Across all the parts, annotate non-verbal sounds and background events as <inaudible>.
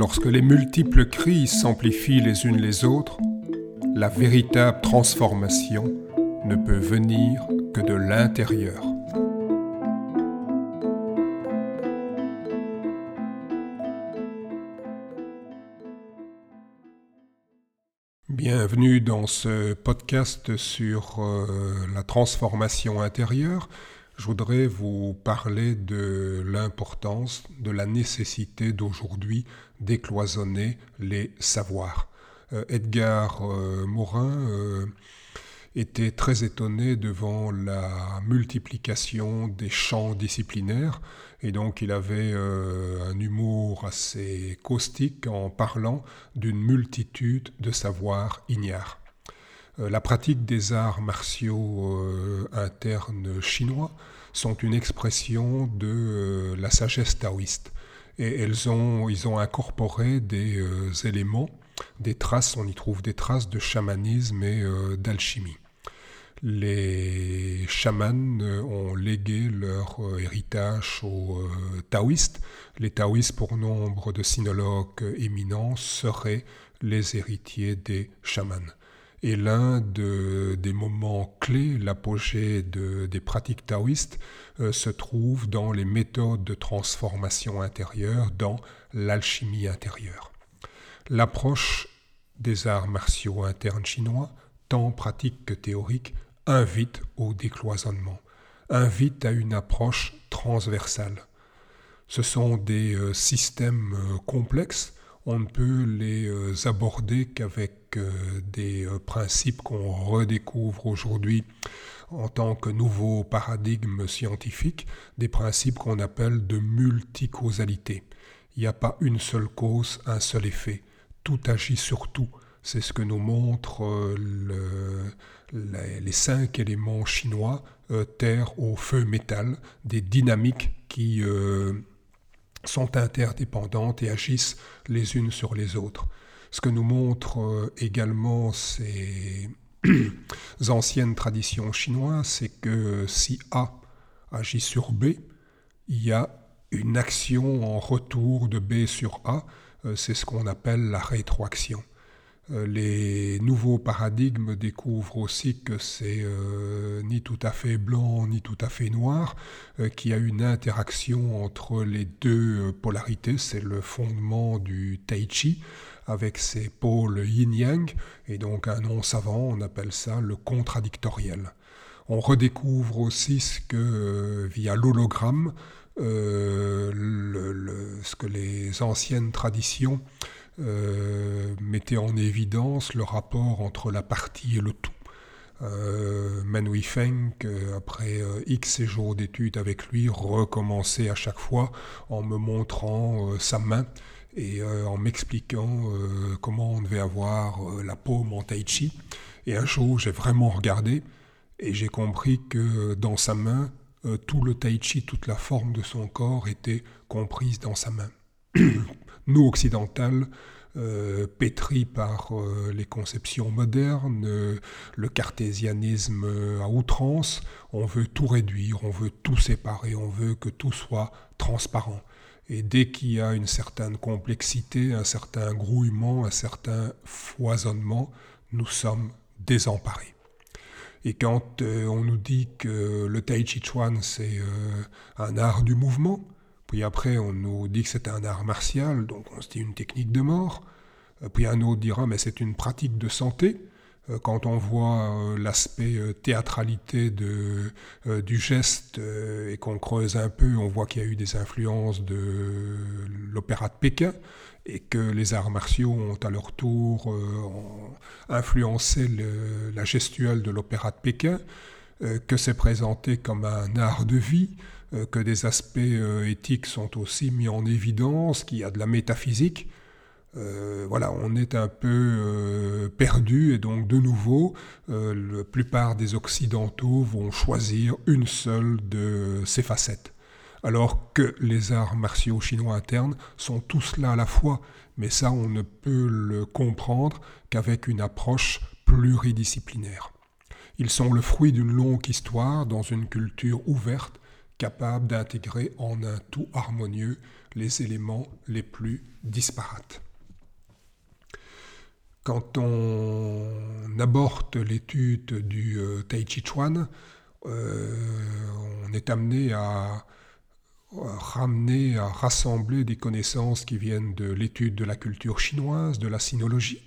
Lorsque les multiples crises s'amplifient les unes les autres, la véritable transformation ne peut venir que de l'intérieur. Bienvenue dans ce podcast sur euh, la transformation intérieure je voudrais vous parler de l'importance, de la nécessité d'aujourd'hui décloisonner les savoirs. Euh, Edgar euh, Morin euh, était très étonné devant la multiplication des champs disciplinaires et donc il avait un humour assez caustique en parlant d'une multitude de savoirs ignares. Euh, la pratique des arts martiaux euh, internes chinois sont une expression de euh, la sagesse taoïste. Et elles ont, ils ont incorporé des éléments, des traces, on y trouve des traces de chamanisme et d'alchimie. Les chamans ont légué leur héritage aux taoïstes. Les taoïstes, pour nombre de sinologues éminents, seraient les héritiers des chamans. Et l'un des moments clés, l'apogée des pratiques taoïstes, euh, se trouve dans les méthodes de transformation intérieure, dans l'alchimie intérieure. L'approche des arts martiaux internes chinois, tant pratique que théorique, invite au décloisonnement, invite à une approche transversale. Ce sont des euh, systèmes euh, complexes on ne peut les aborder qu'avec des euh, principes qu'on redécouvre aujourd'hui en tant que nouveau paradigme scientifique, des principes qu'on appelle de multicausalité. Il n'y a pas une seule cause, un seul effet. Tout agit sur tout. C'est ce que nous montrent les, cinq éléments chinois, terre, eau, feu, métal, des dynamiques qui sont interdépendantes et agissent les unes sur les autres. Ce que nous montrent euh, également ces <clears throat> anciennes traditions chinoises, c'est que si A agit sur B, il y a une action en retour de B sur A, euh, c'est ce qu'on appelle la rétroaction. Euh, les nouveaux paradigmes découvrent aussi que c'est ni tout à fait blanc ni tout à fait noir, qu'il y a une interaction entre les deux polarités, c'est le fondement du tai chi avec ses pôles yin-yang, et donc un nom savant, on appelle ça le contradictoriel. On redécouvre aussi ce que, via l'hologramme, ce que les anciennes traditions euh, mettait en évidence le rapport entre la partie et le tout. Euh, Manui Feng, euh, après euh, X séjours d'études avec lui, recommençait à chaque fois en me montrant sa main et en m'expliquant comment on devait avoir la paume en tai chi. Et un jour, j'ai vraiment regardé et j'ai compris que dans sa main, tout le tai chi, toute la forme de son corps était comprise dans sa main. <clears throat> nous occidentales, euh, pétris par euh, les conceptions modernes, euh, le cartésianisme à outrance, on veut tout réduire, on veut tout séparer, on veut que tout soit transparent. Et dès qu'il y a une certaine complexité, un certain grouillement, un certain foisonnement, nous sommes désemparés. Et quand on nous dit que le Tai Chi Chuan, c'est un art du mouvement, puis après, on nous dit que c'est un art martial, donc on se dit une technique de mort. Euh, puis un autre dira, mais c'est une pratique de santé. Euh, quand on voit euh, l'aspect théâtralité du geste et qu'on creuse un peu, on voit qu'il y a eu des influences de l'opéra de Pékin et que les arts martiaux ont à leur tour influencé la gestuelle de l'opéra de Pékin, que c'est présenté comme un art de vie, que des aspects euh, éthiques sont aussi mis en évidence, qu'il y a de la métaphysique. Euh, voilà, on est un peu perdu et donc de nouveau, la plupart des Occidentaux vont choisir une seule de ces facettes. Alors que les arts martiaux chinois internes sont tous là à la fois, mais ça on ne peut le comprendre qu'avec une approche pluridisciplinaire. Ils sont le fruit d'une longue histoire dans une culture ouverte capable d'intégrer en un tout harmonieux les éléments les plus disparates. Quand on aborde l'étude du euh, Tai Chi Chuan, euh, on est amené à, ramener, à rassembler des connaissances qui viennent de l'étude de la culture chinoise, de la sinologie,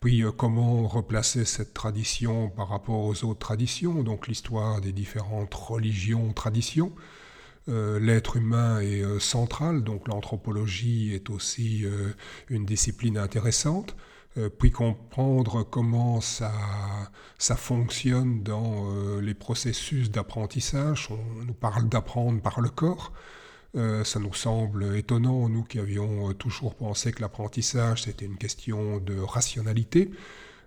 puis euh, comment replacer cette tradition par rapport aux autres traditions, donc l'histoire des différentes religions, traditions. L'être humain est central, donc l'anthropologie est aussi une discipline intéressante. Euh, puis comprendre comment ça, ça fonctionne dans euh, les processus d'apprentissage. On nous parle d'apprendre par le corps. Euh, ça nous semble étonnant, nous qui avions toujours pensé que l'apprentissage c'était une question de rationalité.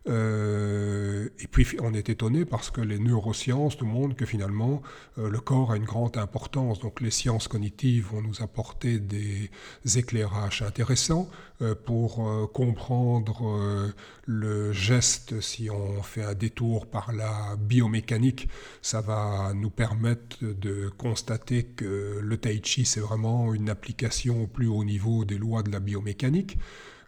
Euh, et puis on est étonné parce que les neurosciences nous montrent que finalement euh, le corps a une grande importance. Donc les sciences cognitives vont nous apporter des éclairages intéressants euh, pour comprendre le geste. Si on fait un détour par la biomécanique, ça va nous permettre de constater que le tai chi c'est vraiment une application au plus haut niveau des lois de la biomécanique.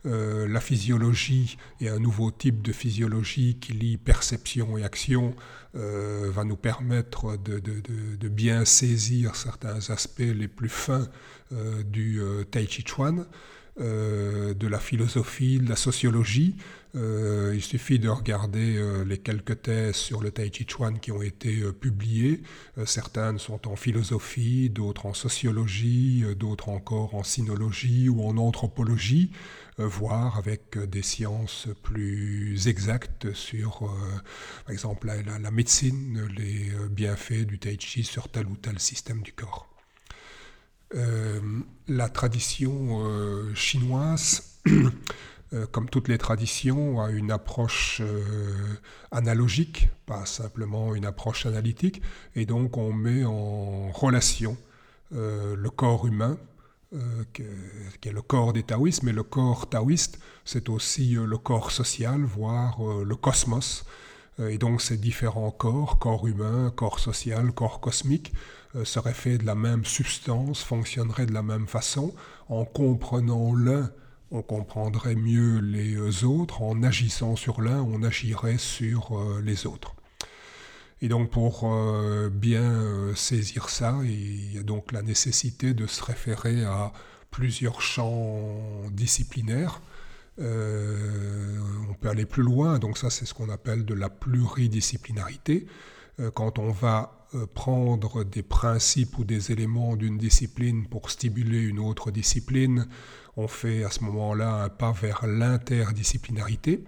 Euh, la physiologie et un nouveau type de physiologie qui lie perception et action euh, va nous permettre de, bien saisir certains aspects les plus fins euh, du Tai Chi Chuan. De la philosophie, de la sociologie. il suffit de regarder les quelques thèses sur le Tai Chi Chuan qui ont été publiées. certaines sont en philosophie, d'autres en sociologie, d'autres encore en sinologie ou en anthropologie. Euh, voir avec euh, des sciences plus exactes sur, euh, par exemple, la, médecine, les bienfaits du tai chi sur tel ou tel système du corps. La tradition chinoise, <clears throat> comme toutes les traditions, a une approche analogique, pas simplement une approche analytique, et donc on met en relation le corps humain euh, qui est le corps des taoïstes, mais le corps taoïste, c'est aussi euh, le corps social, voire euh, le cosmos. Et donc ces différents corps, corps humain, corps social, corps cosmique, seraient faits de la même substance, fonctionneraient de la même façon. En comprenant l'un, on comprendrait mieux les autres. En agissant sur l'un, on agirait sur les autres. Et donc pour euh, bien euh, saisir ça, il y a donc la nécessité de se référer à plusieurs champs disciplinaires. Euh, on peut aller plus loin, donc ça c'est ce qu'on appelle de la pluridisciplinarité. Quand on va prendre des principes ou des éléments d'une discipline pour stimuler une autre discipline, on fait à ce moment-là un pas vers l'interdisciplinarité.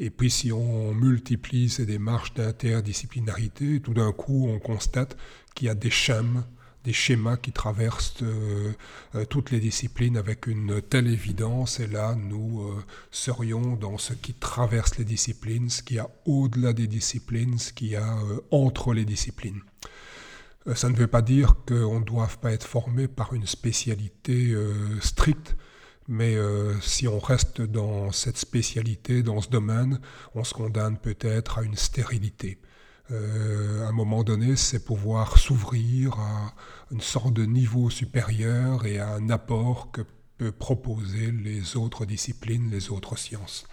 Et puis si on multiplie ces démarches d'interdisciplinarité, tout d'un coup on constate qu'il y a des schémas, des schémas qui traversent euh, euh, toutes les disciplines avec une telle évidence. Et là, nous euh, serions dans ce qui traverse les disciplines, ce qu'il y a au-delà des disciplines, ce qu'il y a entre les disciplines. Ça ne veut pas dire qu'on ne doive pas être formé par une spécialité stricte mais si on reste dans cette spécialité, dans ce domaine, on se condamne peut-être à une stérilité. Euh, à un moment donné, c'est pouvoir s'ouvrir à une sorte de niveau supérieur et à un apport que peuvent proposer les autres disciplines, les autres sciences.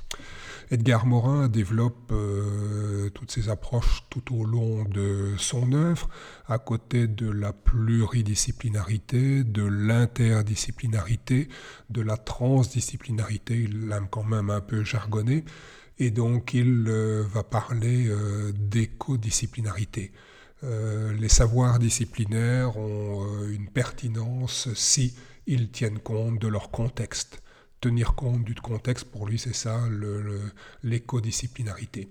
Edgar Morin développe euh, toutes ces approches tout au long de son œuvre, à côté de la pluridisciplinarité, de l'interdisciplinarité, de la transdisciplinarité, il l'aime quand même un peu jargonné, et donc il euh, va parler euh, d'écodisciplinarité. les savoirs disciplinaires ont une pertinence si ils tiennent compte de leur contexte tenir compte du contexte, pour lui, c'est ça l'écodisciplinarité.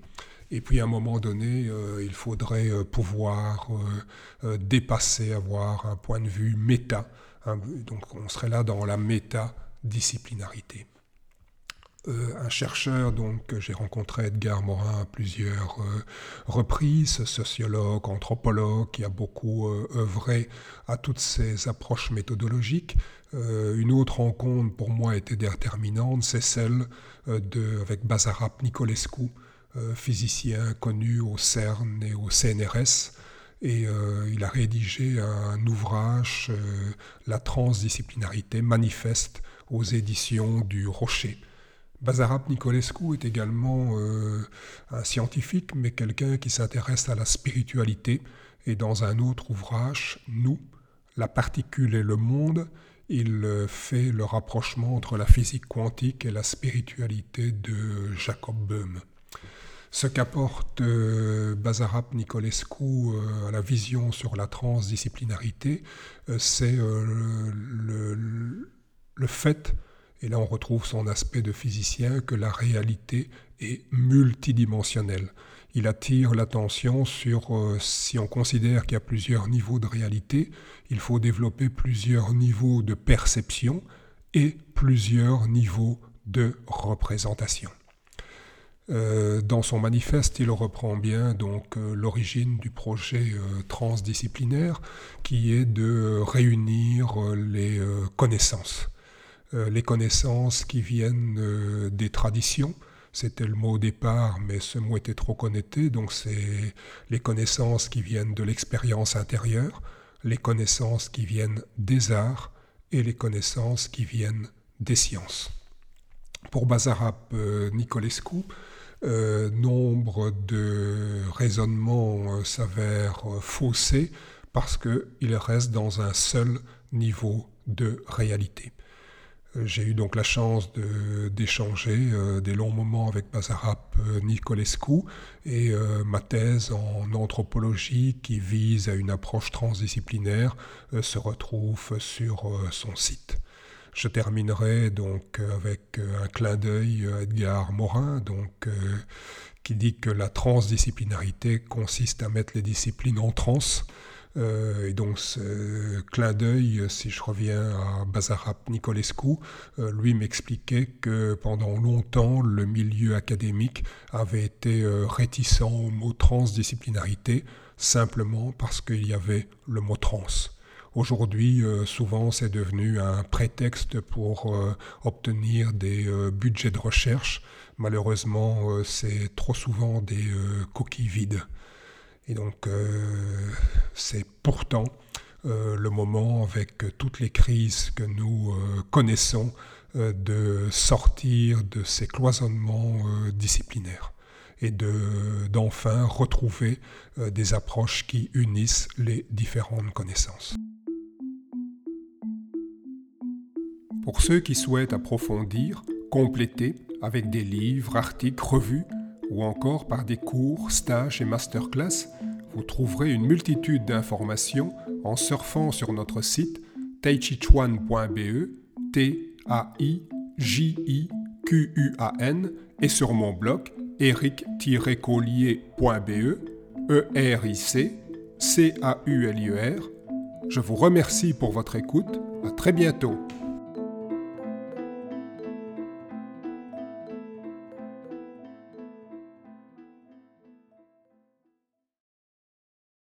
Et puis à un moment donné, euh, il faudrait euh, pouvoir euh, dépasser, avoir un point de vue méta. Hein. donc on serait là dans la métadisciplinarité. Un chercheur donc, que j'ai rencontré, Edgar Morin, à plusieurs reprises, sociologue, anthropologue, qui a beaucoup œuvré à toutes ces approches méthodologiques, euh, une autre rencontre pour moi était déterminante, c'est celle euh, avec Bazarap Nicolescu, euh, physicien connu au CERN et au CNRS, et euh, il a rédigé un ouvrage, La transdisciplinarité manifeste aux éditions du Rocher. Bazarap Nicolescu est également un scientifique, mais quelqu'un qui s'intéresse à la spiritualité. Et dans un autre ouvrage, Nous, la particule et le monde, il fait le rapprochement entre la physique quantique et la spiritualité de Jacob Böhm. Ce qu'apporte euh, Bazarap Nicolescu euh, à la vision sur la transdisciplinarité, euh, c'est le, fait, et là on retrouve son aspect de physicien, que la réalité est multidimensionnelle il attire l'attention sur euh, si on considère qu'il y a plusieurs niveaux de réalité, il faut développer plusieurs niveaux de perception et plusieurs niveaux de représentation. Euh, dans son manifeste, il reprend bien donc euh, l'origine du projet transdisciplinaire qui est de réunir les connaissances, les connaissances qui viennent des traditions, c'était le mot au départ, mais ce mot était trop connecté, donc c'est les connaissances qui viennent de l'expérience intérieure, les connaissances qui viennent des arts et les connaissances qui viennent des sciences. Pour Bazarap euh, Nicolescu, euh, nombre de raisonnements euh, s'avèrent faussés parce qu'il reste dans un seul niveau de réalité. J'ai eu donc la chance d'échanger euh, des longs moments avec Bazarap euh, Nicolescu et euh, ma thèse en anthropologie qui vise à une approche transdisciplinaire se retrouve sur son site. Je terminerai donc avec un clin d'œil à Edgar Morin, donc, qui dit que la transdisciplinarité consiste à mettre les disciplines en transe euh, et donc, ce clin d'œil, si je reviens à Bazarap Nicolescu, euh, lui m'expliquait que pendant longtemps, le milieu académique avait été euh, réticent au mot transdisciplinarité, simplement parce qu'il y avait le mot trans. Aujourd'hui, souvent, c'est devenu un prétexte pour obtenir des budgets de recherche. Malheureusement, c'est trop souvent des coquilles vides. Et donc, euh, c'est pourtant euh, le moment, avec toutes les crises que nous euh, connaissons, de sortir de ces cloisonnements disciplinaires et d'enfin retrouver des approches qui unissent les différentes connaissances. Pour ceux qui souhaitent approfondir, compléter avec des livres, articles, revues, ou encore par des cours, stages et masterclass, vous trouverez une multitude d'informations en surfant sur notre site taichichuan.be, T-A-I-J-I-Q-U-A-N, et sur mon blog eric-collier.be, E-R-I-C, C-A-U-L-I-E-R. Je vous remercie pour votre écoute. À très bientôt.